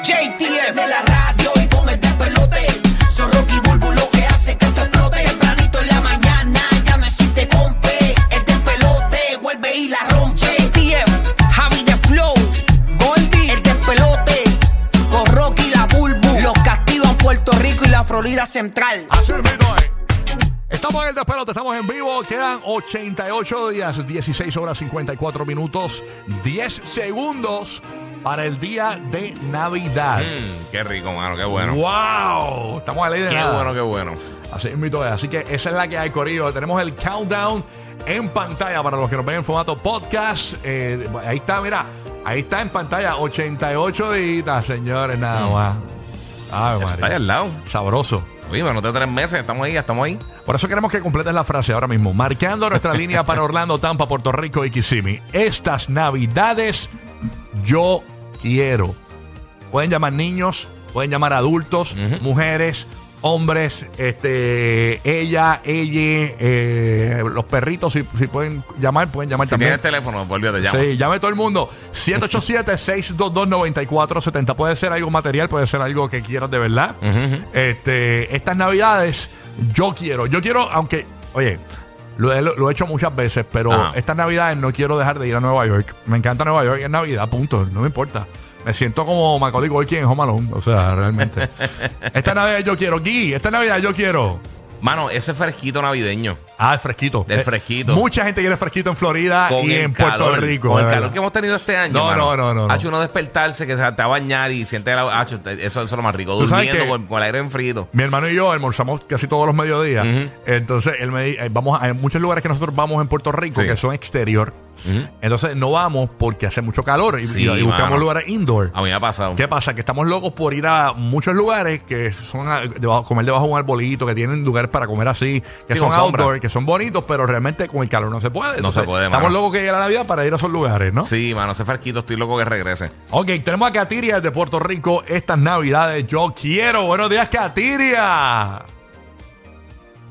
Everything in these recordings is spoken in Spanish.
JTF de la radio y con el despelote. Son Rocky Bulbo lo que hace que esto explote. Tempranito en la mañana ya no existe compe. El despelote vuelve y la rompe. JTF, Javi de Flow, Goldie, el despelote. Con Rocky la Bulbo. Los castigan Puerto Rico y la Florida Central. Así. Estamos en el despelote, estamos en vivo. Quedan 88 días, 16 horas 54 minutos, 10 segundos para el día de Navidad. Mm, qué rico, mano, qué bueno. ¡Wow! Estamos a la ley de Qué nada. bueno, qué bueno. Así es. Así que esa es la que hay, Corillo. Tenemos el countdown en pantalla para los que nos ven en formato podcast. Eh, ahí está, mira. Ahí está en pantalla. 88 días, señores, nada más. Ay, Eso está ahí María. al lado. Sabroso. Oye, menos de tres meses, estamos ahí, estamos ahí. Por eso queremos que completes la frase ahora mismo. Marcando nuestra línea para Orlando, Tampa, Puerto Rico y Kissimmee. Estas navidades yo quiero. Pueden llamar niños, pueden llamar adultos, mujeres, hombres, este, ella, ella, eh, los perritos, si, si pueden llamar, pueden llamar Si también. tienes teléfono, pues olvídate, llama. Sí, llame todo el mundo. 787-622-9470. Puede ser algo material, puede ser algo que quieras de verdad. este, estas navidades, yo quiero, yo quiero, aunque, oye, lo he, lo he hecho muchas veces, pero Ajá. estas navidades no quiero dejar de ir a Nueva York. Me encanta Nueva York, es Navidad, punto, no me importa. Me siento como Macaulay Culkin en Home Alone, o sea, realmente. esta Navidad yo quiero, Gui, esta Navidad yo quiero. Mano, ese fresquito navideño. Ah, el fresquito. Del Eh, fresquito. mucha gente quiere fresquito en Florida Con y el en Puerto calor, Rico. Con el calor que hemos tenido este año. No, mano. no, no, no. Hacho, uno despertarse, que se te va a bañar y siente la. hacho, eso, eso es lo más rico. Durmiendo con, con el aire enfriado. Mi hermano y yo almorzamos casi todos los mediodías. Entonces, él me di- eh, vamos a hay muchos lugares que nosotros vamos en Puerto Rico Sí. que son exterior. Ujú. Entonces, no vamos porque hace mucho calor y, Sí, y- y buscamos mano. lugares indoor. A mí me ha pasado. ¿Qué pasa? Que estamos locos por ir a muchos lugares que son a- debajo- comer debajo de un arbolito, que tienen lugares para comer así, que Sí, son con sombra. outdoor, que son bonitos, pero realmente con el calor no se puede. No se puede, Estamos mano. locos que llegue la Navidad para ir a esos lugares, ¿no? Sí, mano, ese fresquito, estoy loco que regrese. Ok, tenemos a Katiria de Puerto Rico estas navidades. Yo quiero. Buenos días, Katiria.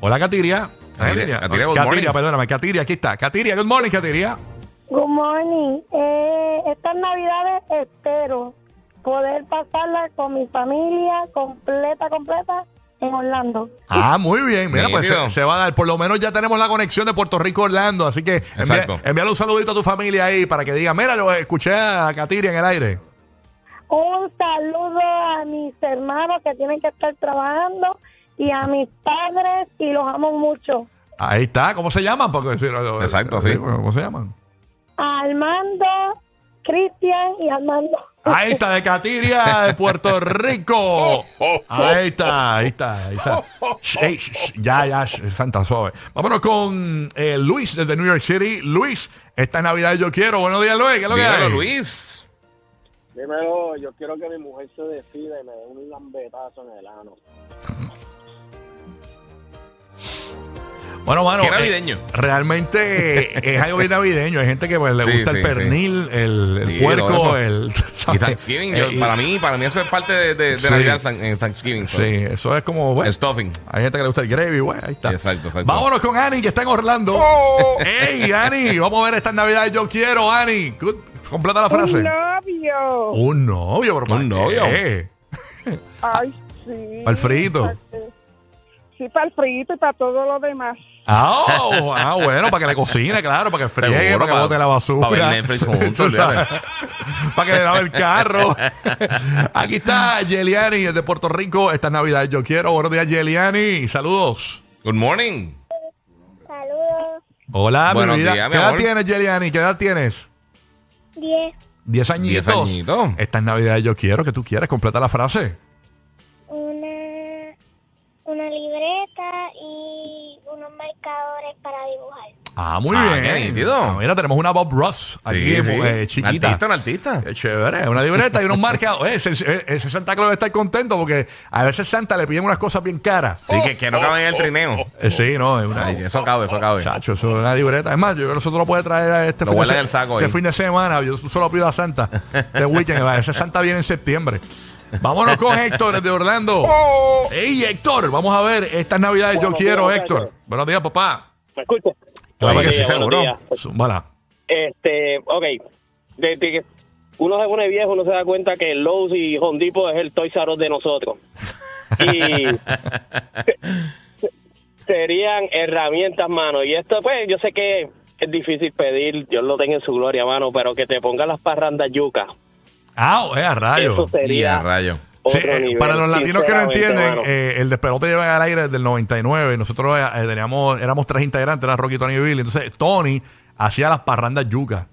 Hola, Katiria. Katiria, Katiria, good Katiria, perdóname. Katiria, aquí está. Katiria, good morning, Katiria. Good morning. Eh, estas navidades espero poder pasarla con mi familia completa, completa en Orlando. Ah, muy bien. Mira, pues se, se va a dar. Por lo menos ya tenemos la conexión de Puerto Rico a Orlando. Así que envía, envíale un saludito a tu familia ahí para que diga, mira, lo escuché a Katiria en el aire. Un saludo a mis hermanos que tienen que estar trabajando y a mis padres y los amo mucho. Ahí está. ¿Cómo se llaman? Porque, Exacto, sí. ¿Cómo se llaman? A Armando, Cristian y Armando. Ahí está, de Catiria, de Puerto Rico. Ahí está, ahí está, ahí está. Sh- sh- sh- ya, ya, sh- Santa Suave. Vámonos con eh, Luis desde New York City. Luis, esta Navidad yo quiero. Buenos días, Luis. ¿Qué es lo que Dímelo, hay? Luis. Dímelo, yo quiero que mi mujer se decida y me dé un lambetazo en el ano. Bueno, mano. Qué eh, navideño. realmente es algo bien navideño. Hay gente que pues, le Sí, gusta sí, el pernil, el, el Sí, puerco, el. Y Thanksgiving, yo- Eh, y- para mí, para mí eso es parte de, de, de Sí. Navidad Thank- en Thanksgiving. so. Sí, eso es como. Bueno, El stuffing. Hay gente que le gusta el gravy, güey. Ahí está. Exacto, exacto. Vámonos con Ani, que está en Orlando. Oh. ¡Ey, Ani! Vamos a ver esta Navidad. Yo quiero, Ani. Good. Completa la frase. Un novio. Un novio, ¿para Un novio. qué? Ay, sí. Para el frito. Sí, para el frito y para todo lo demás. Ah, oh, ah, bueno, para que le cocine, claro, para que friegue, Seguro, para que pa- bote la basura. pa' ver Netflix juntos, Tú sabes. olvídate. para que le lave el carro. Aquí está Yeliani desde Puerto Rico. Esta Navidad yo quiero. Buenos días, Yeliani. Saludos. Good morning. Saludos. Hola, mi Buenos vida. días, mi ¿Qué edad amor. tienes, Yeliani? ¿Qué edad tienes? Diez. Diez añitos. Diez añitos. Esta es Navidad yo quiero que tú quieres. Completa la frase. Para dibujar. Ah, muy Ah, bien. nítido. Ah, mira, tenemos una Bob Ross aquí, Sí, sí. eh, Un chiquita. artista, un artista. Qué chévere, una libreta y unos marcas. Oye, ese, ese Santa Claus debe estar contento porque a veces Santa le piden unas cosas bien caras. Sí, que, que no caben en el trineo. Eh, sí, no, es una. Ay, eso cabe, eso cabe. Chacho, eso es una libreta. Es más, yo creo que nosotros lo puede traer a este, Lo fin, de en el saco este ahí. fin de semana. Yo solo pido a Santa. Este weekend. va, Ese Santa viene en septiembre. Vámonos con Héctor desde Orlando. Hey, Héctor, vamos a ver estas navidades. Yo Buenos quiero, días, Héctor. muchachos. Buenos días, papá. ¿Me escuchas? Claro que sí, seguro. Este, ok. Desde que uno se pone viejo, uno se da cuenta que Lowe's y Home Depot es el Toys R Us de nosotros. Y serían herramientas, mano. Y esto, pues, yo sé que es difícil pedir, Dios lo tenga en su gloria, mano, pero que te pongan las parrandas yuca. Ah, eh, a Eso rayo. Y a sería rayo. Sí, eh, nivel, para los latinos que no entienden, eh, el despelote lleva al aire desde el 99 y nosotros eh, teníamos, éramos tres integrantes, era Rocky, Tony y Billy. Entonces, Tony hacía las parrandas yuca,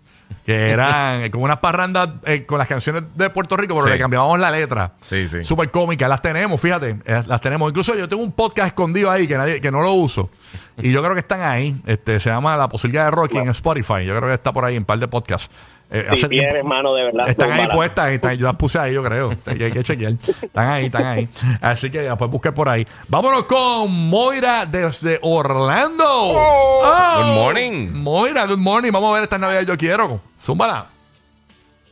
que eran eh, como unas parrandas eh, con las canciones de Puerto Rico, pero Sí. le cambiábamos la letra. Sí, sí. Súper cómica, las tenemos, fíjate, eh, las tenemos. Incluso yo tengo un podcast escondido ahí que nadie, que no lo uso. Y yo creo que están ahí. Este, se llama La posibilidad de Rocky en Spotify. Yo creo que está por ahí en par de podcasts. Eh, Si tiempo- tienes, mano, de verdad. están ahí puestas, están- yo las puse ahí, yo creo. Hay que- chequear. Están ahí, están ahí. Así que después busqué por ahí. Vámonos con Moira desde Orlando. Oh. Good morning. Moira, good morning. Vamos a ver esta Navidad Yo Quiero. Zúmbala.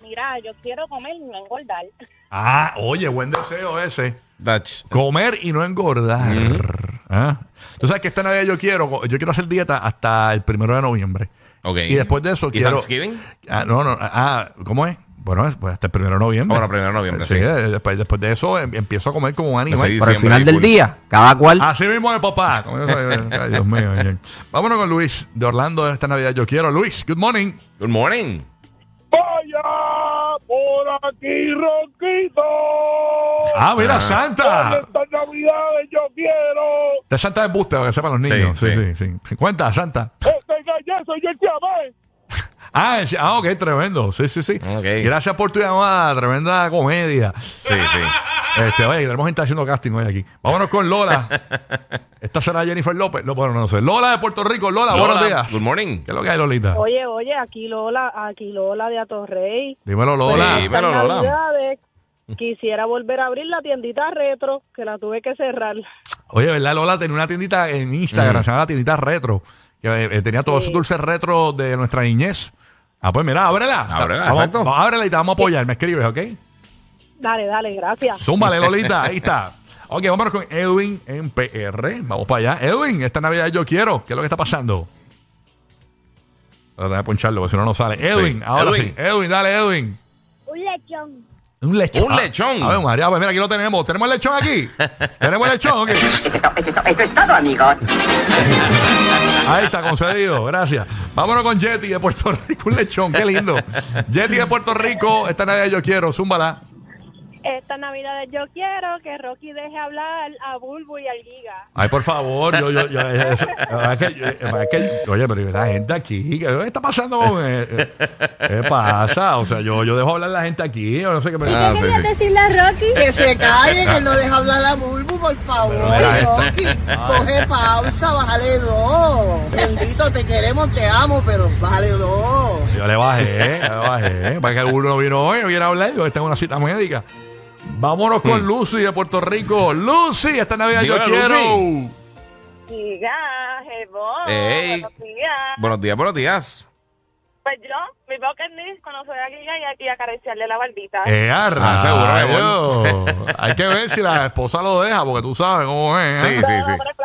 Mira, yo quiero comer y no engordar. Ah, oye, buen deseo ese. Dutch. Comer y no engordar. ¿Ah? Tú sabes que esta Navidad yo quiero, yo quiero hacer dieta hasta el primero de noviembre. Ok. Y después de eso ¿Y quiero. Thanksgiving? Ah, no, no. Ah, ¿cómo es? Bueno, es, pues hasta el primero de noviembre. Bueno, primero de noviembre, Sí, sí. eh, después, después de eso em- empiezo a comer como un animal. Sí, Por el final del día, cada cual. Así mismo de papá. Soy, ay, Dios mío. Vámonos con Luis de Orlando esta Navidad. Yo quiero. Luis, good morning. Good morning. Vaya por aquí, Ronquito. Ah, mira, Ah. Santa. Estas navidades yo quiero. De Santa de Buste, para que sepan los niños. Sí, Sí, sí, sí. Cuenta, Santa. Este gallezo yo te amé. Ah, ah, ok, tremendo. Sí, sí, sí. Ok. Gracias por tu llamada. Tremenda comedia. Sí, sí. Este, oye, tenemos gente haciendo casting hoy aquí. Vámonos con Lola. Esta será Jennifer López. No, bueno, no sé. Lola de Puerto Rico. Lola, Lola, buenos días. Good morning. ¿Qué es lo que hay, Lolita? Oye, oye, aquí Lola, aquí Lola de Atorrey. Dímelo, Lola. Sí. Dímelo, Lola. Quisiera volver a abrir la tiendita retro, que la tuve que cerrar. Oye, ¿verdad? Lola tenía una tiendita en Instagram, se llama la tiendita retro, que eh, tenía todos esos dulces retro de nuestra niñez. Ah, pues mira, ábrela. Ábrela, Vamos- exacto. vamos, ábrela y te vamos a apoyar. Me escribes, ¿ok? Dale, dale, gracias. Zúmbale, Lolita. Ahí está. Ok, vámonos con Edwin en PR. Vamos para allá. Edwin, esta Navidad yo quiero. ¿Qué es lo que está pasando? Voy a poncharlo, porque si no, no sale. Edwin, Sí. ahora Edwin. sí. Edwin, dale, Edwin. Un lechón. Un lechón. Un lechón. A ver, María, pues mira, aquí lo tenemos. ¿Tenemos el lechón aquí? ¿Tenemos el lechón? Ok. Eso es todo, amigos. Ahí está, concedido. Gracias. Vámonos con Jetty de Puerto Rico. Un lechón, qué lindo. Jetty de Puerto Rico. Esta Navidad yo quiero. Zúmbala. Esta Navidad yo quiero que Rocky deje hablar a Bulbo y al Giga. Ay, por favor, yo, yo, yo, eso, es que, es que- oye, pero la gente aquí, ¿qué está pasando? con, ¿Qué pasa? O sea, yo, yo dejo hablar a la gente aquí, yo no sé qué me... Ah, sí, sí. decirle a Rocky? Que se calle, que no deja hablar a Bulbu, por favor. Rocky. Coge pausa, bájale dos. Bendito, te queremos, te amo, pero bájale dos. Yo le bajé, le bajé. Para que alguno no vino hoy, no quiere hablar, yo tengo una cita médica. Vámonos con Lucy de Puerto Rico. Lucy, esta Navidad yo quiero. Lucy. Ey. buenos días. Buenos días, buenos días. Pues yo, mi bucket list, conocer a Giga y, a- y acariciarle la barbita. Eh, a Ah, seguro. Hay que ver si la esposa lo deja, porque tú sabes cómo es. Sí, ¿eh? sí, sí. pero es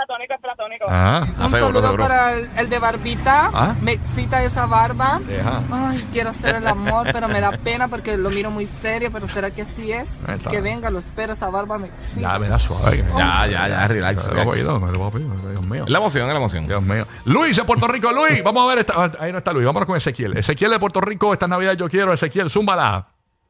platónico. Ajá. Ah, Un seguro, saludo seguro. para el, el de barbita. ¿Ah? Me excita esa barba. Deja. Ay, quiero hacer el amor, pero me da pena porque lo miro muy serio. Pero ¿será que así es? Ahí está. Que venga, lo espero, esa barba me excita. Ya, mira, suave. Ya, ya, ya, relax, Me lo he relax. oído, me lo he oído, Dios mío. Es la emoción, es la emoción. Dios mío. Luis de Puerto Rico, Luis. Vamos a ver. Esta, ah, ahí no está Luis. Vámonos con Ezequiel. Ezequiel de Puerto Rico. Esta Navidad yo quiero. Ezequiel, zúmbala.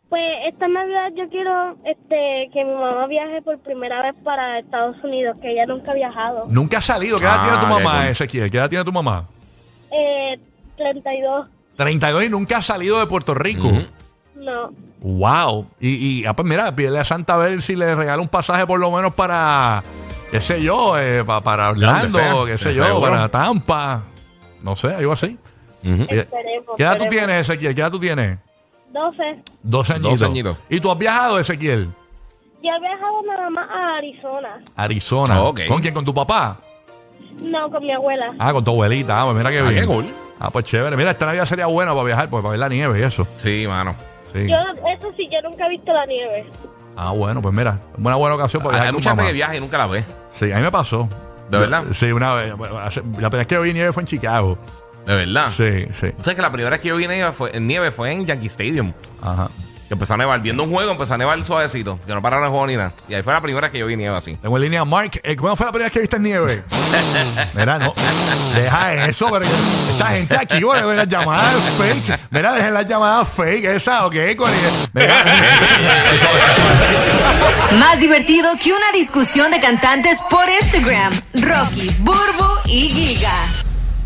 Pues esta Navidad yo quiero este, que mi mamá viaje por primera vez para Estados Unidos, que ella nunca ha viajado. Nunca ha salido. ¿Qué edad Ah, tiene tu qué mamá, cool. Ezequiel? ¿Qué edad tiene tu mamá? Eh, 32, 32 y nunca ha salido de Puerto Rico. Ujú. no. Wow. Y, y ah, pues mira, pídele a Santa a ver si le regala un pasaje por lo menos para, qué sé yo, eh, pa- para donde Orlando, sea, qué sé yo, seguro. para Tampa. No sé, algo así. Ujú. ¿Qué Esperemos, qué edad tú esperemos. tienes, Ezequiel? ¿Qué edad tú tienes? 12. 12 añitos. 12 añitos. ¿Y tú has viajado, Ezequiel? Yo he viajado nada más a Arizona. Arizona. Ok. ¿Con quién? ¿Con tu papá? No, con mi abuela. Ah, con tu abuelita. Ah, pues mira qué Ah, bien. qué cool. Ah, pues chévere. Mira, esta Navidad sería buena para viajar, pues para ver la nieve y eso. Sí, mano. Sí. Yo, eso sí, yo nunca he visto la nieve. Ah, bueno, pues mira, una buena ocasión para viajar Hay con mucha gente mamá. que viaja y nunca la ve. Sí, a mí me pasó. ¿De verdad? Sí, una vez. bueno, hace- La primera vez que vi nieve fue en Chicago. De verdad. Sí, sí. ¿Sabes que la primera vez que yo vi nieve fue, en nieve fue en Yankee Stadium? Ajá. Que empezó a nevar. Viendo un juego, empezó a nevar suavecito. Que no pararon el juego ni nada. Y ahí fue la primera vez que yo vi nieve así. Tengo en línea a Mark. Eh, ¿Cuándo fue la primera vez que viste nieve? Mira, no. Deja eso, pero esta gente aquí, bueno, las llamadas fake. Mira, dejen las llamadas fake, esa, ok, con Mira. Más divertido que una discusión de cantantes por Instagram. Rocky, Burbu y Giga.